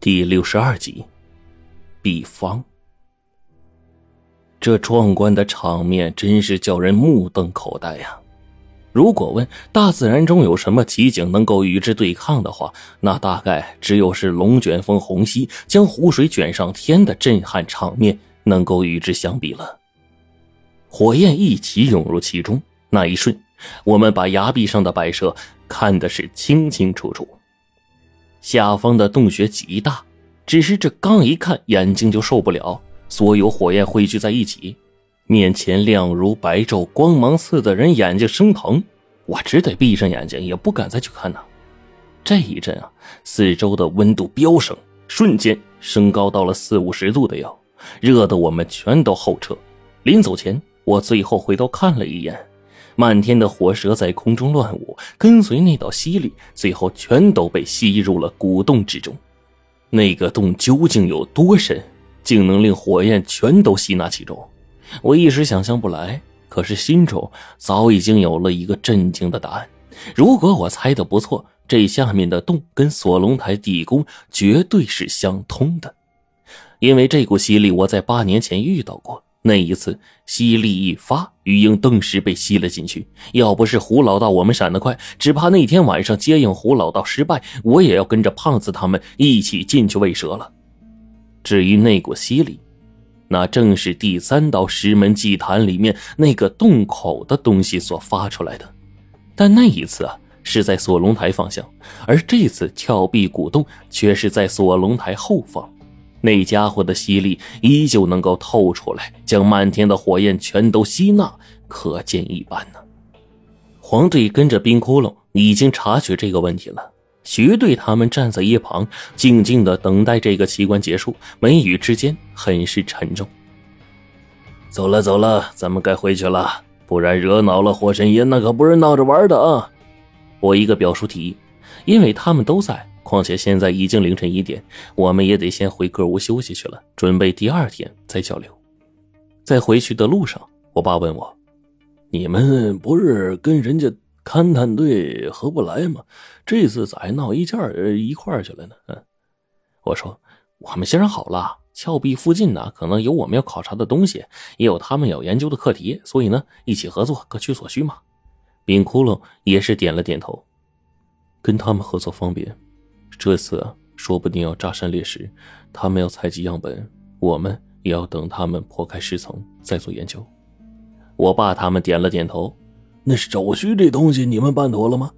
第六十二集，比方。这壮观的场面真是叫人目瞪口呆呀！如果问大自然中有什么奇景能够与之对抗的话，那大概只有是龙卷风虹吸将湖水卷上天的震撼场面能够与之相比了。火焰一起涌入其中，那一瞬，我们把崖壁上的摆设看的是清清楚楚。下方的洞穴极大，只是这刚一看，眼睛就受不了。所有火焰汇聚在一起，面前亮如白昼，光芒刺得人眼睛生疼。我只得闭上眼睛，也不敢再去看呐。这一阵啊，四周的温度飙升，瞬间升高到了四五十度的哟，热得我们全都后撤。临走前，我最后回头看了一眼。漫天的火舌在空中乱舞，跟随那道吸力，最后全都被吸入了古洞之中。那个洞究竟有多深，竟能令火焰全都吸纳其中？我一时想象不来，可是心中早已经有了一个震惊的答案。如果我猜的不错，这下面的洞跟锁龙台地宫绝对是相通的，因为这股吸力我在八年前遇到过。那一次吸力一发，玉英顿时被吸了进去。要不是胡老道我们闪得快，只怕那天晚上接应胡老道失败，我也要跟着胖子他们一起进去喂蛇了。至于那股吸力，那正是第三道石门祭坛里面那个洞口的东西所发出来的。但那一次啊，是在锁龙台方向，而这次峭壁古洞却是在锁龙台后方。那家伙的吸力依旧能够透出来，将漫天的火焰全都吸纳，可见一斑呢。黄队跟着冰窟窿已经察觉这个问题了，徐队他们站在一旁，静静的等待这个奇观结束，眉宇之间很是沉重。走了走了，咱们该回去了，不然惹恼了火神爷，那可不是闹着玩的啊！我一个表叔提议，因为他们都在。况且现在已经凌晨一点，我们也得先回各屋休息去了，准备第二天再交流。在回去的路上，我爸问我：“你们不是跟人家勘探队合不来吗？这次咋还闹一件一块去了呢？”嗯，我说：“我们协商好了，峭壁附近呢，可能有我们要考察的东西，也有他们要研究的课题，所以呢，一起合作，各取所需嘛。”冰窟窿也是点了点头，跟他们合作方便。这次说不定要炸山裂石，他们要采集样本，我们也要等他们破开石层再做研究。我爸他们点了点头。那手续这东西你们办妥了吗？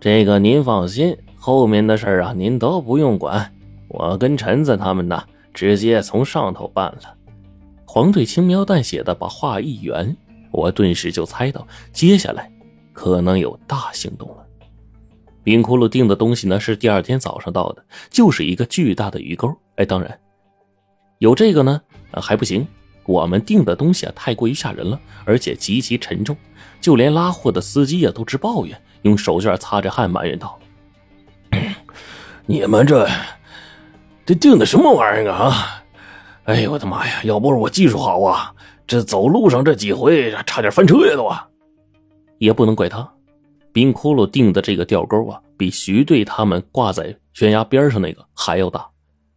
这个您放心，后面的事啊您都不用管，我跟陈子他们呢直接从上头办了。黄队轻描淡写的把话一圆，我顿时就猜到接下来可能有大行动了。冰窟窿订的东西呢，是第二天早上到的，就是一个巨大的鱼钩。哎，当然，有这个呢，还不行。我们订的东西啊，太过于吓人了，而且极其沉重，就连拉货的司机啊都直抱怨，用手绢擦着汗埋怨道：“ 你们这这订的什么玩意儿啊？哎呦我的妈呀！要不是我技术好啊，这走路上这几回差点翻车呀都啊！也不能怪他。”冰窟窿钉的这个吊钩啊，比徐队他们挂在悬崖边上那个还要大。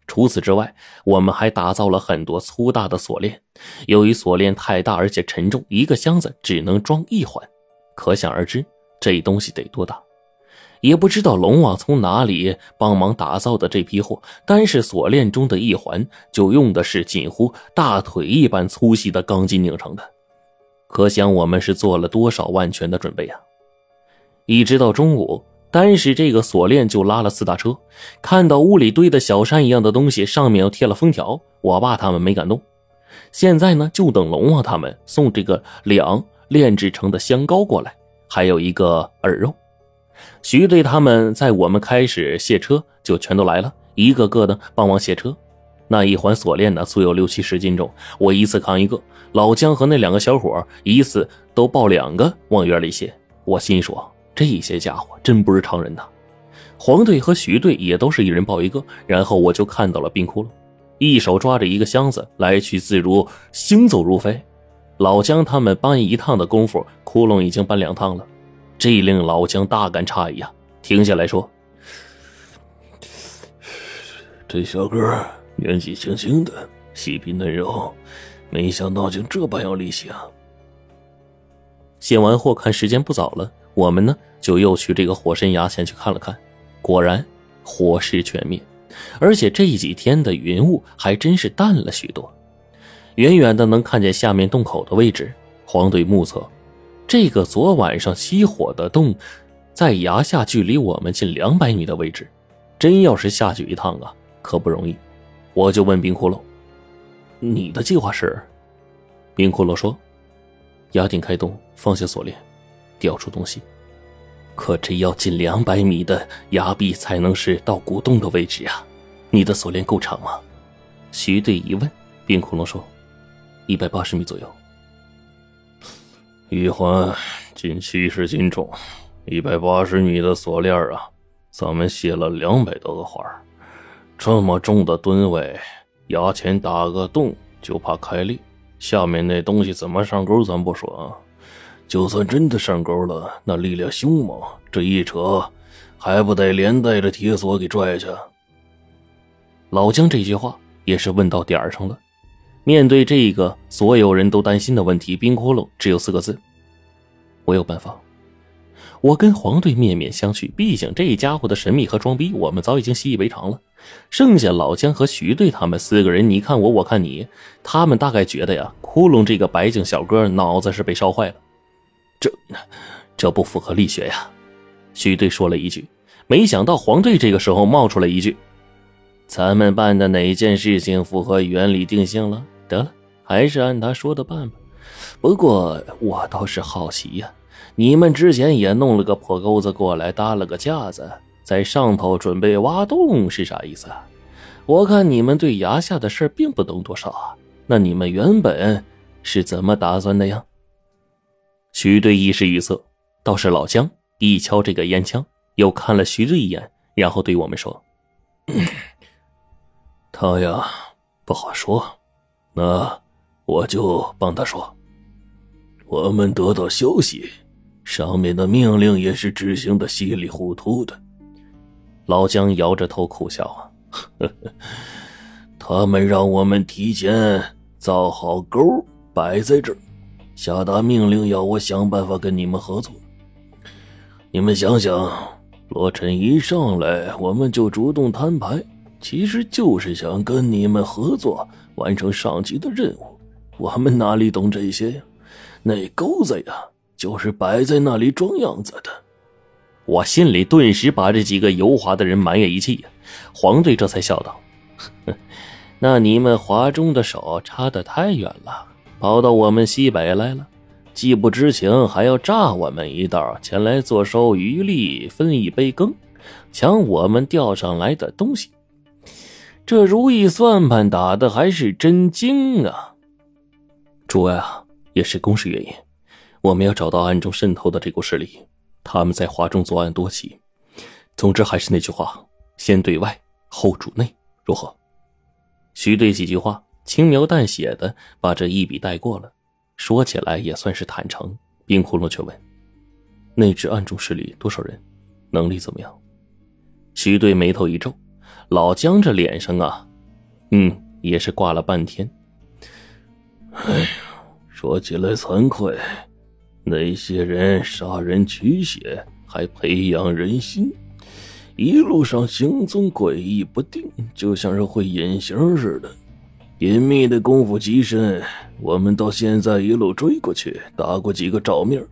除此之外，我们还打造了很多粗大的锁链。由于锁链太大而且沉重，一个箱子只能装一环，可想而知这东西得多大。也不知道龙王从哪里帮忙打造的这批货，单是锁链中的一环就用的是近乎大腿一般粗细的钢筋拧成的，可想我们是做了多少万全的准备啊！一直到中午，单是这个锁链就拉了四大车。看到屋里堆的小山一样的东西，上面又贴了封条，我爸他们没敢动。现在呢，就等龙王他们送这个两炼制成的香膏过来，还有一个耳肉。徐队他们在我们开始卸车，就全都来了，一个个的帮忙卸车。那一环锁链呢，足有六七十斤重，我一次扛一个。老姜和那两个小伙一次都抱两个往院里卸。我心说。这些家伙真不是常人呐！黄队和徐队也都是一人抱一个，然后我就看到了冰窟窿，一手抓着一个箱子，来去自如，行走如飞。老姜他们搬一趟的功夫，窟窿已经搬两趟了，这令老姜大感诧异啊！停下来说：“这小哥年纪轻轻的，细皮嫩肉，没想到竟这般有力气啊！卸完货，看时间不早了，我们呢就又去这个火神崖前去看了看。果然，火势全灭，而且这几天的云雾还真是淡了许多。远远的能看见下面洞口的位置。黄队目测，这个昨晚上熄火的洞，在崖下距离我们近两百米的位置。真要是下去一趟啊，可不容易。我就问冰窟窿：“你的计划是？”冰窟窿说：“崖顶开洞，放下锁链，掉出东西。可这要近两百米的崖壁才能是到古洞的位置啊！你的锁链够长吗？”徐队一问，冰窟窿说：“一百八十米左右。”玉环近七十斤重，一百八十米的锁链啊！咱们卸了两百多个环这么重的吨位，牙前打个洞就怕开裂。下面那东西怎么上钩，咱不说啊，就算真的上钩了，那力量凶猛，这一扯，还不得连带着铁锁给拽下？老姜这句话也是问到点儿上了。面对这个所有人都担心的问题，冰窟窿只有四个字：我有办法。我跟黄队面面相觑，毕竟这家伙的神秘和装逼，我们早已经习以为常了。剩下老姜和徐队他们四个人，你看我，我看你，他们大概觉得呀，窟窿这个白净小哥脑子是被烧坏了。这，这不符合力学呀。徐队说了一句，没想到黄队这个时候冒出来一句：“咱们办的哪件事情符合原理定性了？得了，还是按他说的办吧。不过我倒是好奇呀。”你们之前也弄了个破钩子过来，搭了个架子，在上头准备挖洞，是啥意思？我看你们对崖下的事并不懂多少啊。那你们原本是怎么打算的呀？徐队一时语塞，倒是老姜一敲这个烟枪，又看了徐队一眼，然后对我们说：“ 他呀，不好说。那我就帮他说。我们得到消息。”上面的命令也是执行的稀里糊涂的。老姜摇着头苦笑啊，他们让我们提前造好钩摆在这儿，下达命令要我想办法跟你们合作。你们想想，罗晨一上来我们就主动摊牌，其实就是想跟你们合作，完成上级的任务。我们哪里懂这些呀？那钩子呀！就是摆在那里装样子的，我心里顿时把这几个油滑的人埋怨一气呀。黄队这才笑道：“那你们华中的手差得太远了，跑到我们西北来了，既不知情，还要炸我们一道，前来坐收渔利，分一杯羹，抢我们钓上来的东西。这如意算盘打的还是真精啊！主啊，也是公事原因。”我们要找到暗中渗透的这股势力，他们在华中作案多起。总之还是那句话，先对外，后主内，如何？徐队几句话轻描淡写的把这一笔带过了，说起来也算是坦诚。冰窟窿却问：“那支暗中势力多少人？能力怎么样？”徐队眉头一皱，老姜这脸上啊，嗯，也是挂了半天。哎呀，说起来惭愧。那些人杀人取血，还培养人心，一路上行踪诡异不定，就像是会隐形似的。隐秘的功夫极深，我们到现在一路追过去，打过几个照面，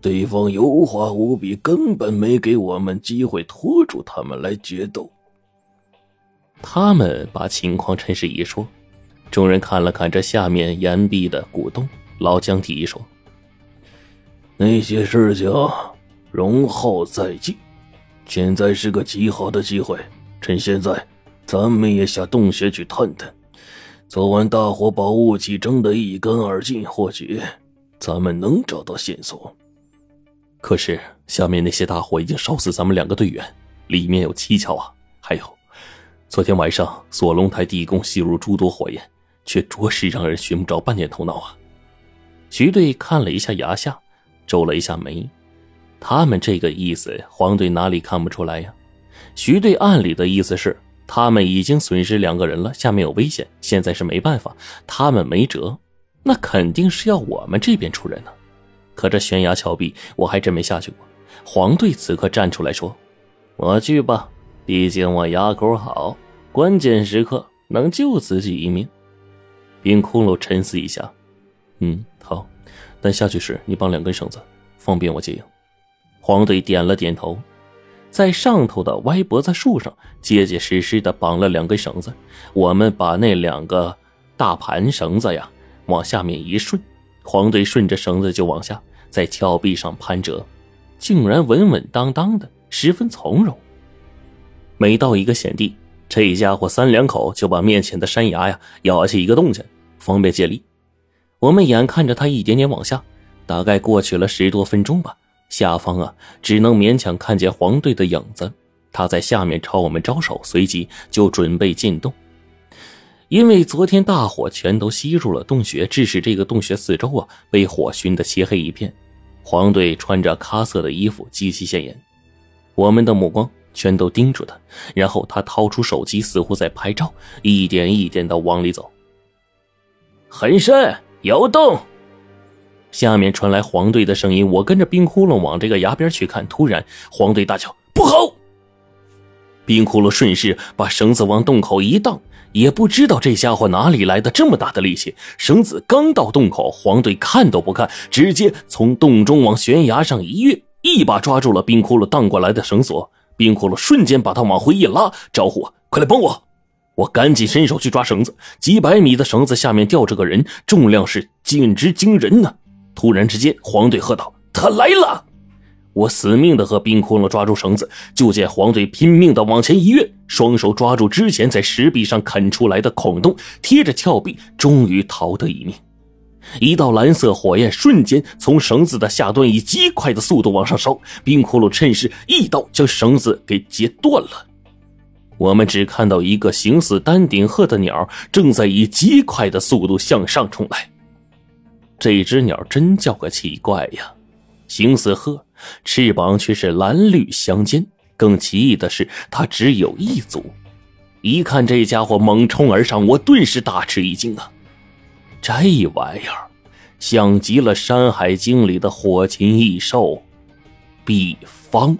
对方油滑无比，根本没给我们机会拖住他们来决斗。他们把情况趁势一说，众人看了看这下面岩壁的古洞，老姜提议说。那些事情容后再记，现在是个极好的机会。趁现在，咱们也下洞穴去探探。昨晚大火把雾气蒸得一干二净，或许咱们能找到线索。可是下面那些大火已经烧死咱们两个队员，里面有蹊跷啊！还有，昨天晚上锁龙台地宫吸入诸多火焰，却着实让人寻不着半点头脑啊！徐队看了一下崖下。皱了一下眉，他们这个意思，黄队哪里看不出来呀？徐队暗里的意思是，他们已经损失两个人了，下面有危险，现在是没办法，他们没辙，那肯定是要我们这边出人呢。可这悬崖峭壁，我还真没下去过。黄队此刻站出来说：“我去吧，毕竟我牙口好，关键时刻能救自己一命。”冰窟窿沉思一下，嗯，好，但下去时你绑两根绳子，方便我接应。黄队点了点头，在上头的歪脖子树上结结实实的绑了两根绳子。我们把那两个大盘绳子呀往下面一顺。黄队顺着绳子就往下，在峭壁上攀折，竟然稳稳当当的，十分从容。每到一个险地，这家伙三两口就把面前的山崖呀咬下一个洞去，方便借力。我们眼看着他一点点往下，大概过去了十多分钟吧，下方啊只能勉强看见黄队的影子，他在下面朝我们招手，随即就准备进洞。因为昨天大火全都吸入了洞穴，致使这个洞穴四周啊被火熏得漆黑一片。黄队穿着咖色的衣服，极其显眼。我们的目光全都盯住他，然后他掏出手机，似乎在拍照，一点一点的往里走。很深，有洞。下面传来黄队的声音，我跟着冰窟窿往这个崖边去看。突然，黄队大叫：“不好！”冰窟窿顺势把绳子往洞口一荡。也不知道这家伙哪里来的这么大的力气。绳子刚到洞口，黄队看都不看，直接从洞中往悬崖上一跃，一把抓住了冰窟窿荡过来的绳索。冰窟窿瞬间把他往回一拉，招呼：“快来帮我！”我赶紧伸手去抓绳子。几百米的绳子下面吊着个人，重量是简直惊人呢。突然之间，黄队喝道：“他来了！”我死命的和冰窟窿抓住绳子，就见黄队拼命的往前一跃，双手抓住之前在石壁上啃出来的孔洞，贴着峭壁，终于逃得一命。一道蓝色火焰瞬间从绳子的下端以极快的速度往上烧，冰窟窿趁势一刀将绳子给截断了。我们只看到一个形似丹顶鹤的鸟正在以极快的速度向上冲来。这只鸟真叫个奇怪呀，形似鹤。翅膀却是蓝绿相间，更奇异的是，它只有一组。一看这家伙猛冲而上，我顿时大吃一惊啊！这玩意儿像极了《山海经》里的火禽异兽——毕方。